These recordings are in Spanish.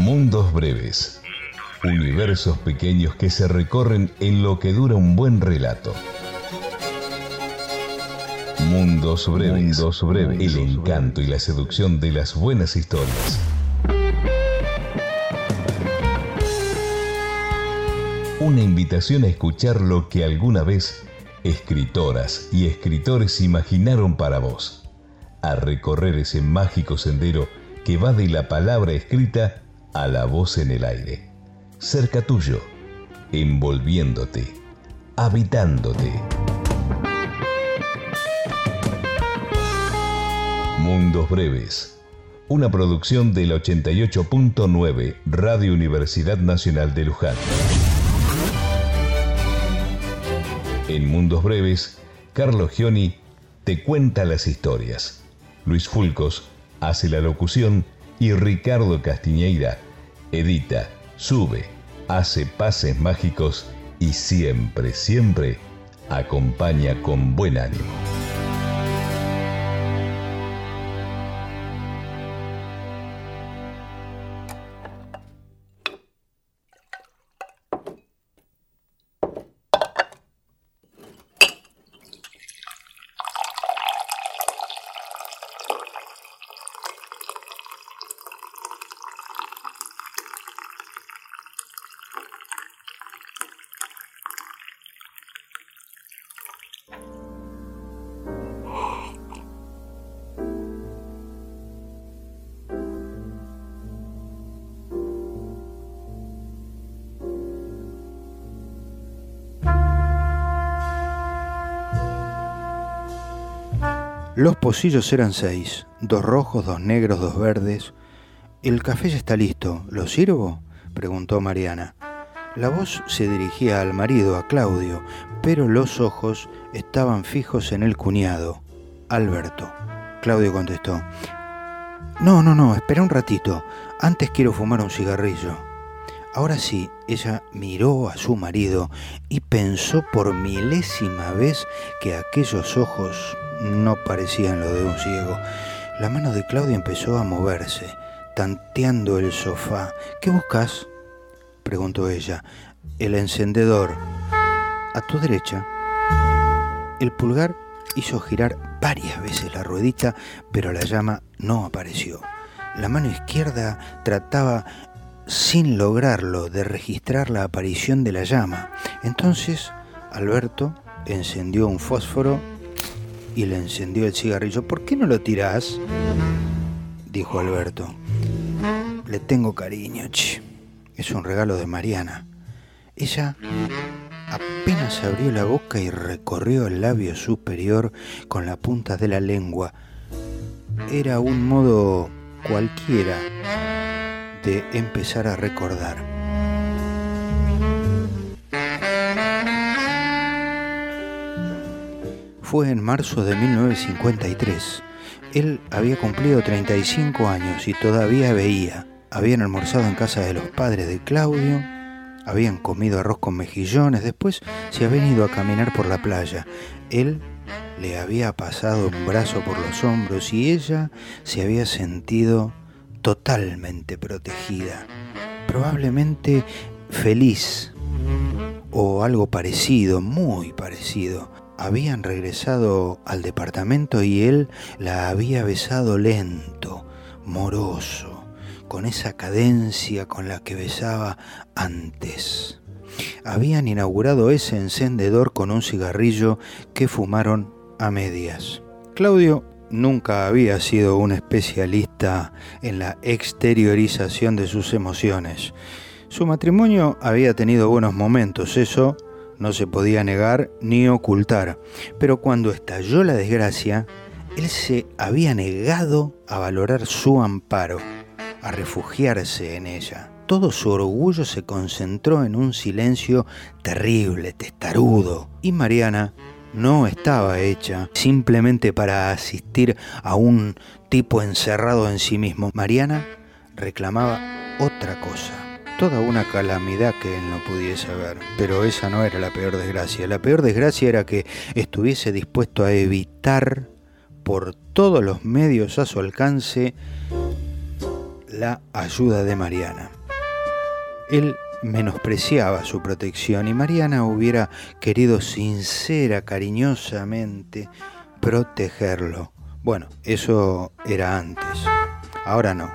Mundos breves. Universos pequeños que se recorren en lo que dura un buen relato. Mundos breves. Mundos breves. El encanto y la seducción de las buenas historias. Una invitación a escuchar lo que alguna vez escritoras y escritores imaginaron para vos. A recorrer ese mágico sendero que va de la palabra escrita a la voz en el aire. Cerca tuyo, envolviéndote, habitándote. Mundos Breves, una producción del 88.9 Radio Universidad Nacional de Luján. En Mundos Breves, Carlos Gioni te cuenta las historias. Luis Fulcos hace la locución y Ricardo Castiñeira edita, sube, hace pases mágicos y siempre, siempre acompaña con buen ánimo. Los pocillos eran seis, dos rojos, dos negros, dos verdes. El café ya está listo, ¿lo sirvo? preguntó Mariana. La voz se dirigía al marido, a Claudio, pero los ojos estaban fijos en el cuñado, Alberto. Claudio contestó, No, no, no, espera un ratito, antes quiero fumar un cigarrillo. Ahora sí, ella miró a su marido y pensó por milésima vez que aquellos ojos no parecían lo de un ciego. La mano de Claudia empezó a moverse, tanteando el sofá. ¿Qué buscas? preguntó ella. El encendedor. A tu derecha. El pulgar hizo girar varias veces la ruedita, pero la llama no apareció. La mano izquierda trataba, sin lograrlo, de registrar la aparición de la llama. Entonces, Alberto encendió un fósforo y le encendió el cigarrillo. ¿Por qué no lo tirás? Dijo Alberto. Le tengo cariño, ch. Es un regalo de Mariana. Ella apenas abrió la boca y recorrió el labio superior con la punta de la lengua. Era un modo cualquiera de empezar a recordar. fue en marzo de 1953. Él había cumplido 35 años y todavía veía. Habían almorzado en casa de los padres de Claudio, habían comido arroz con mejillones, después se habían ido a caminar por la playa. Él le había pasado un brazo por los hombros y ella se había sentido totalmente protegida, probablemente feliz o algo parecido, muy parecido habían regresado al departamento y él la había besado lento, moroso, con esa cadencia con la que besaba antes. Habían inaugurado ese encendedor con un cigarrillo que fumaron a medias. Claudio nunca había sido un especialista en la exteriorización de sus emociones. Su matrimonio había tenido buenos momentos, eso no se podía negar ni ocultar. Pero cuando estalló la desgracia, él se había negado a valorar su amparo, a refugiarse en ella. Todo su orgullo se concentró en un silencio terrible, testarudo, y Mariana no estaba hecha simplemente para asistir a un tipo encerrado en sí mismo. Mariana reclamaba otra cosa toda una calamidad que él no pudiese ver. Pero esa no era la peor desgracia. La peor desgracia era que estuviese dispuesto a evitar por todos los medios a su alcance la ayuda de Mariana. Él menospreciaba su protección y Mariana hubiera querido sincera, cariñosamente protegerlo. Bueno, eso era antes, ahora no.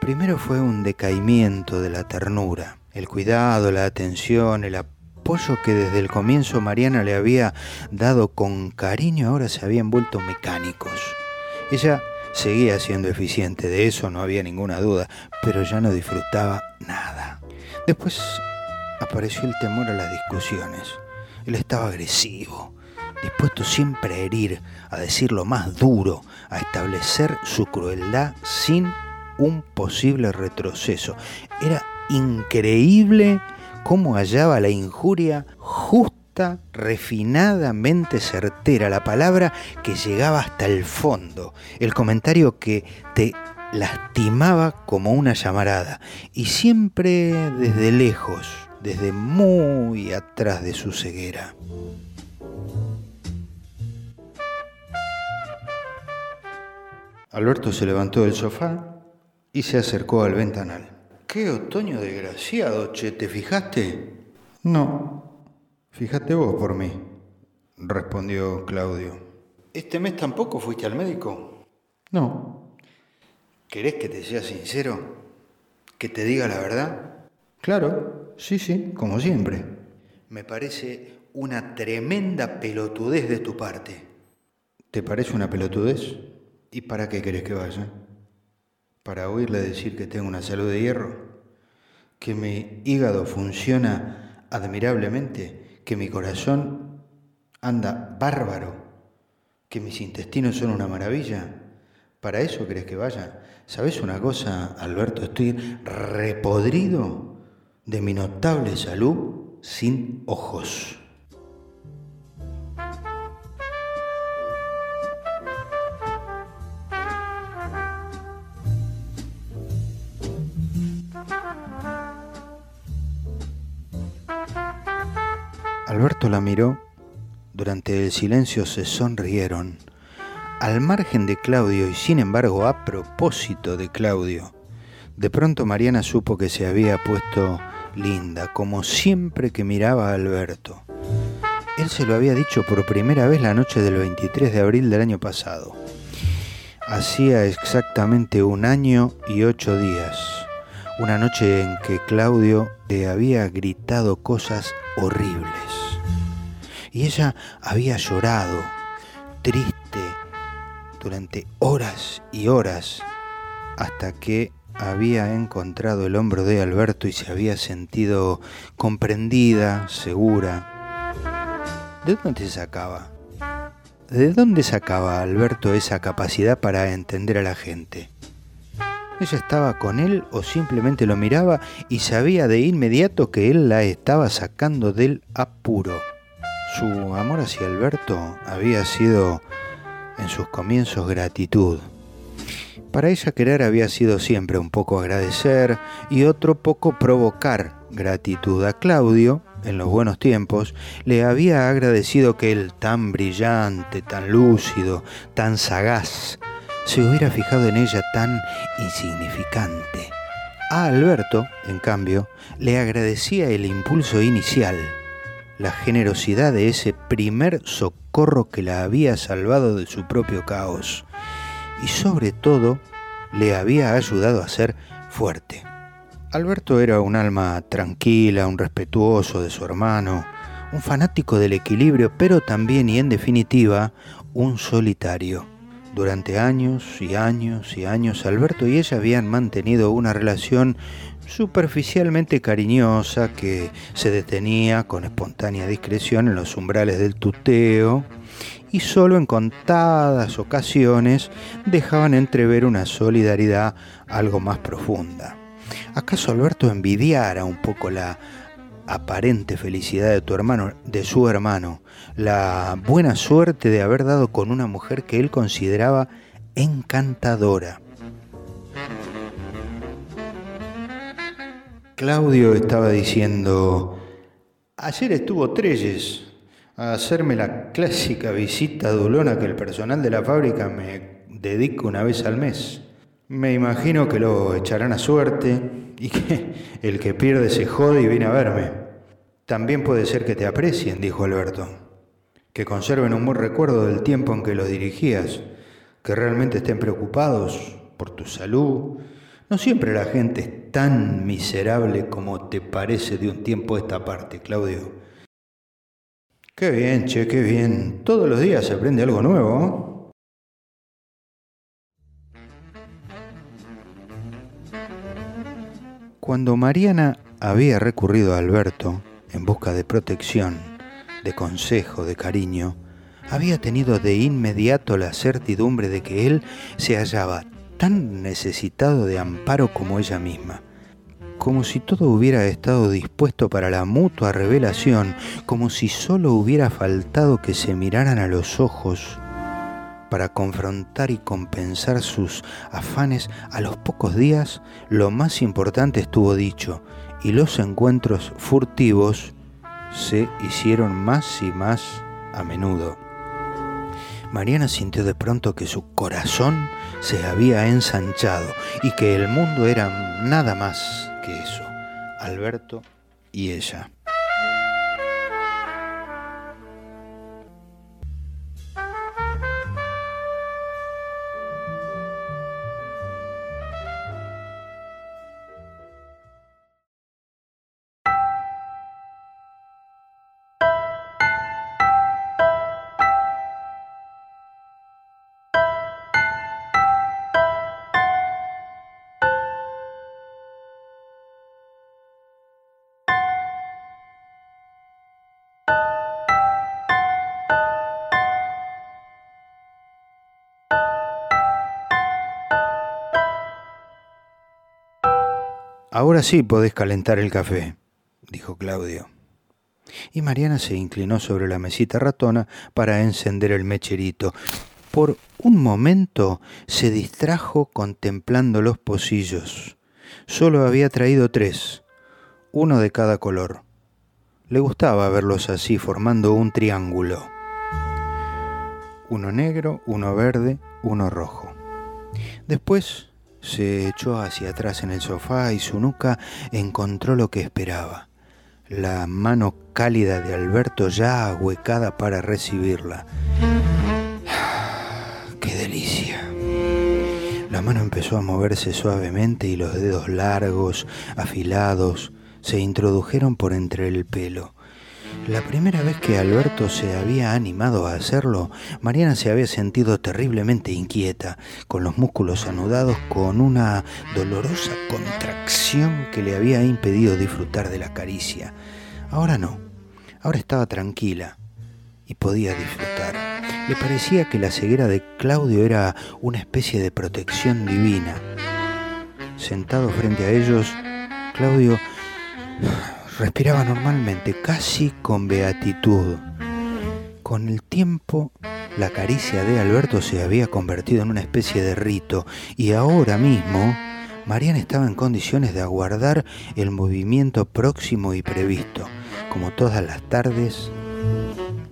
Primero fue un decaimiento de la ternura, el cuidado, la atención, el apoyo que desde el comienzo Mariana le había dado con cariño ahora se habían vuelto mecánicos. Ella seguía siendo eficiente, de eso no había ninguna duda, pero ya no disfrutaba nada. Después apareció el temor a las discusiones. Él estaba agresivo, dispuesto siempre a herir, a decir lo más duro, a establecer su crueldad sin un posible retroceso. Era increíble cómo hallaba la injuria refinadamente certera, la palabra que llegaba hasta el fondo, el comentario que te lastimaba como una llamarada, y siempre desde lejos, desde muy atrás de su ceguera. Alberto se levantó del sofá y se acercó al ventanal. ¡Qué otoño desgraciado, che! ¿Te fijaste? No, fíjate vos por mí, respondió Claudio. ¿Este mes tampoco fuiste al médico? No. ¿Querés que te sea sincero? ¿Que te diga la verdad? Claro, sí, sí, como siempre. Me parece una tremenda pelotudez de tu parte. ¿Te parece una pelotudez? ¿Y para qué querés que vaya? ¿Para oírle decir que tengo una salud de hierro? ¿Que mi hígado funciona admirablemente? ¿Que mi corazón anda bárbaro? ¿Que mis intestinos son una maravilla? ¿Para eso querés que vaya? ¿Sabes una cosa, Alberto? Estoy repodrido de mi notable salud sin ojos. La miró. Durante el silencio se sonrieron. Al margen de Claudio y sin embargo a propósito de Claudio. De pronto Mariana supo que se había puesto linda, como siempre que miraba a Alberto. Él se lo había dicho por primera vez la noche del 23 de abril del año pasado. Hacía exactamente un año y ocho días. Una noche en que Claudio le había gritado cosas horribles y ella había llorado, triste, durante horas y horas, hasta que había encontrado el hombro de Alberto y se había sentido comprendida, segura. ¿De dónde sacaba? ¿De dónde sacaba Alberto esa capacidad para entender a la gente? Ella estaba con él o simplemente lo miraba y sabía de inmediato que él la estaba sacando del apuro. Su amor hacia Alberto había sido en sus comienzos gratitud. Para ella querer había sido siempre un poco agradecer y otro poco provocar gratitud. A Claudio, en los buenos tiempos, le había agradecido que él, tan brillante, tan lúcido, tan sagaz, se hubiera fijado en ella tan insignificante. A Alberto, en cambio, le agradecía el impulso inicial, la generosidad de ese primer socorro que la había salvado de su propio caos y sobre todo le había ayudado a ser fuerte. Alberto era un alma tranquila, un respetuoso de su hermano, un fanático del equilibrio, pero también y en definitiva un solitario. Durante años y años y años Alberto y ella habían mantenido una relación superficialmente cariñosa que se detenía con espontánea discreción en los umbrales del tuteo y solo en contadas ocasiones dejaban entrever una solidaridad algo más profunda. ¿Acaso Alberto envidiara un poco la aparente felicidad de tu hermano, de su hermano, la buena suerte de haber dado con una mujer que él consideraba encantadora? Claudio estaba diciendo, ayer estuvo Treyes a hacerme la clásica visita dulona que el personal de la fábrica me dedica una vez al mes. Me imagino que lo echarán a suerte y que el que pierde se jode y viene a verme. También puede ser que te aprecien, dijo Alberto, que conserven un buen recuerdo del tiempo en que los dirigías, que realmente estén preocupados por tu salud. No siempre la gente tan miserable como te parece de un tiempo a esta parte, Claudio. Qué bien, che, qué bien. Todos los días se aprende algo nuevo. Cuando Mariana había recurrido a Alberto en busca de protección, de consejo, de cariño, había tenido de inmediato la certidumbre de que él se hallaba tan necesitado de amparo como ella misma, como si todo hubiera estado dispuesto para la mutua revelación, como si solo hubiera faltado que se miraran a los ojos para confrontar y compensar sus afanes, a los pocos días lo más importante estuvo dicho y los encuentros furtivos se hicieron más y más a menudo. Mariana sintió de pronto que su corazón se había ensanchado y que el mundo era nada más que eso, Alberto y ella. Ahora sí podés calentar el café, dijo Claudio. Y Mariana se inclinó sobre la mesita ratona para encender el mecherito. Por un momento se distrajo contemplando los pocillos. Solo había traído tres, uno de cada color. Le gustaba verlos así, formando un triángulo. Uno negro, uno verde, uno rojo. Después se echó hacia atrás en el sofá y su nuca encontró lo que esperaba. La mano cálida de Alberto ya ahuecada para recibirla. ¡Qué delicia! La mano empezó a moverse suavemente y los dedos largos, afilados, se introdujeron por entre el pelo. La primera vez que Alberto se había animado a hacerlo, Mariana se había sentido terriblemente inquieta, con los músculos anudados, con una dolorosa contracción que le había impedido disfrutar de la caricia. Ahora no, ahora estaba tranquila y podía disfrutar. Le parecía que la ceguera de Claudio era una especie de protección divina. Sentado frente a ellos, Claudio Respiraba normalmente, casi con beatitud. Con el tiempo, la caricia de Alberto se había convertido en una especie de rito y ahora mismo Mariana estaba en condiciones de aguardar el movimiento próximo y previsto. Como todas las tardes,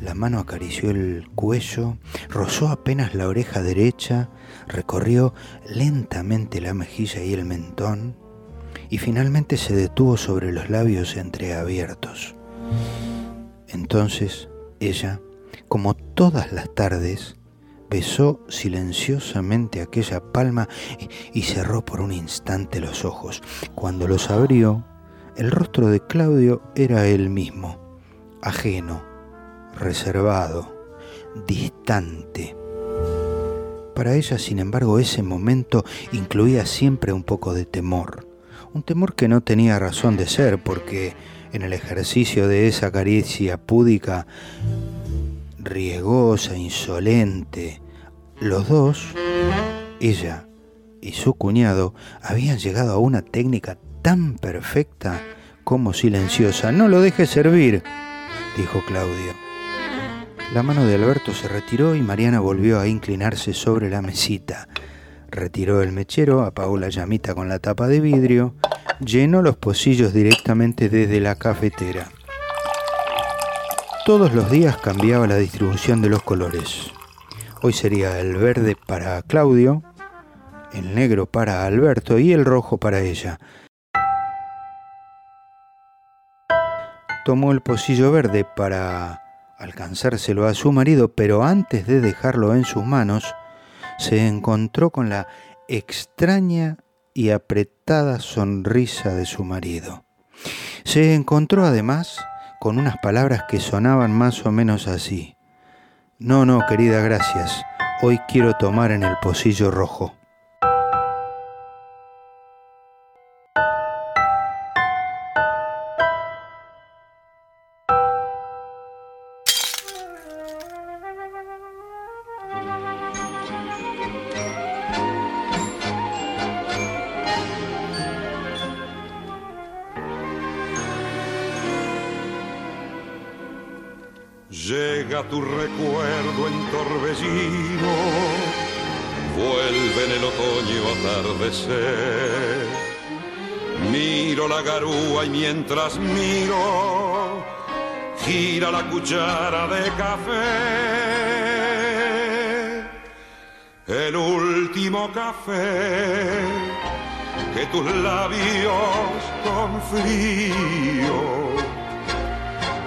la mano acarició el cuello, rozó apenas la oreja derecha, recorrió lentamente la mejilla y el mentón, y finalmente se detuvo sobre los labios entreabiertos. Entonces ella, como todas las tardes, besó silenciosamente aquella palma y cerró por un instante los ojos. Cuando los abrió, el rostro de Claudio era el mismo, ajeno, reservado, distante. Para ella, sin embargo, ese momento incluía siempre un poco de temor un temor que no tenía razón de ser, porque en el ejercicio de esa caricia púdica, riegosa, insolente, los dos, ella y su cuñado, habían llegado a una técnica tan perfecta como silenciosa. No lo deje servir, dijo Claudio. La mano de Alberto se retiró y Mariana volvió a inclinarse sobre la mesita. Retiró el mechero, apagó la llamita con la tapa de vidrio, llenó los pocillos directamente desde la cafetera. Todos los días cambiaba la distribución de los colores. Hoy sería el verde para Claudio, el negro para Alberto y el rojo para ella. Tomó el pocillo verde para alcanzárselo a su marido, pero antes de dejarlo en sus manos, se encontró con la extraña y apretada sonrisa de su marido. Se encontró además con unas palabras que sonaban más o menos así. No, no, querida, gracias. Hoy quiero tomar en el pocillo rojo. Tu recuerdo en torbellino, vuelve en el otoño atardecer. Miro la garúa y mientras miro, gira la cuchara de café. El último café que tus labios con frío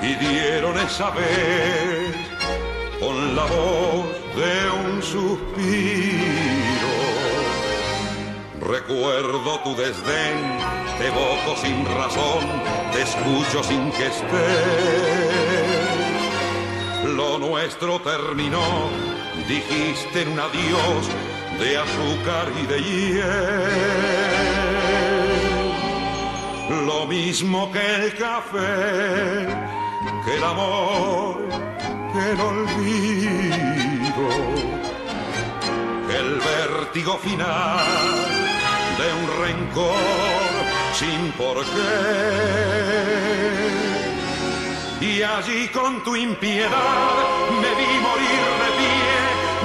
pidieron esa vez con la voz de un suspiro. Recuerdo tu desdén, te evoco sin razón, te escucho sin que estés. Lo nuestro terminó, dijiste en un adiós de azúcar y de hiel. Lo mismo que el café, que el amor el olvido, el vértigo final de un rencor sin por qué. Y allí con tu impiedad me vi morir de pie,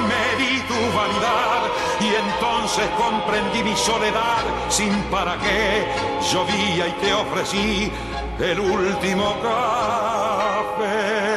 me vi tu vanidad y entonces comprendí mi soledad sin para qué. Llovía y te ofrecí el último café.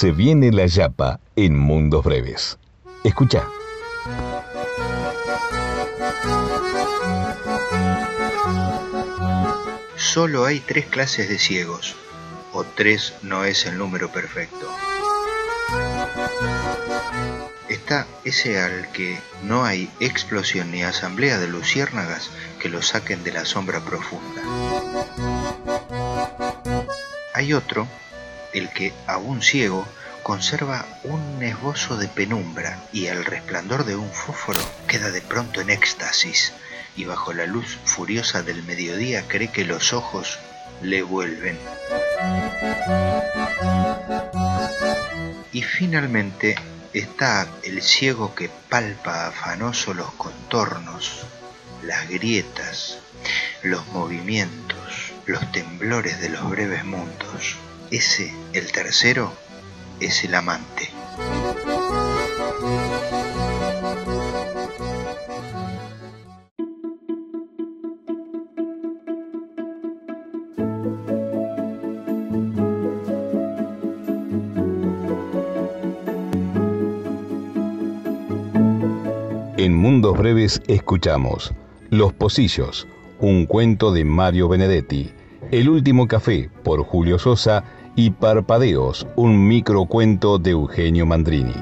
Se viene la yapa en Mundos Breves. Escucha. Solo hay tres clases de ciegos, o tres no es el número perfecto. Está ese al que no hay explosión ni asamblea de luciérnagas que lo saquen de la sombra profunda. Hay otro el que, aún ciego, conserva un esbozo de penumbra y al resplandor de un fósforo queda de pronto en éxtasis y bajo la luz furiosa del mediodía cree que los ojos le vuelven. Y finalmente está el ciego que palpa afanoso los contornos, las grietas, los movimientos, los temblores de los breves mundos ese, el tercero, es el amante. En Mundos Breves escuchamos Los Pocillos, un cuento de Mario Benedetti, El último café por Julio Sosa y Parpadeos, un microcuento de Eugenio Mandrini.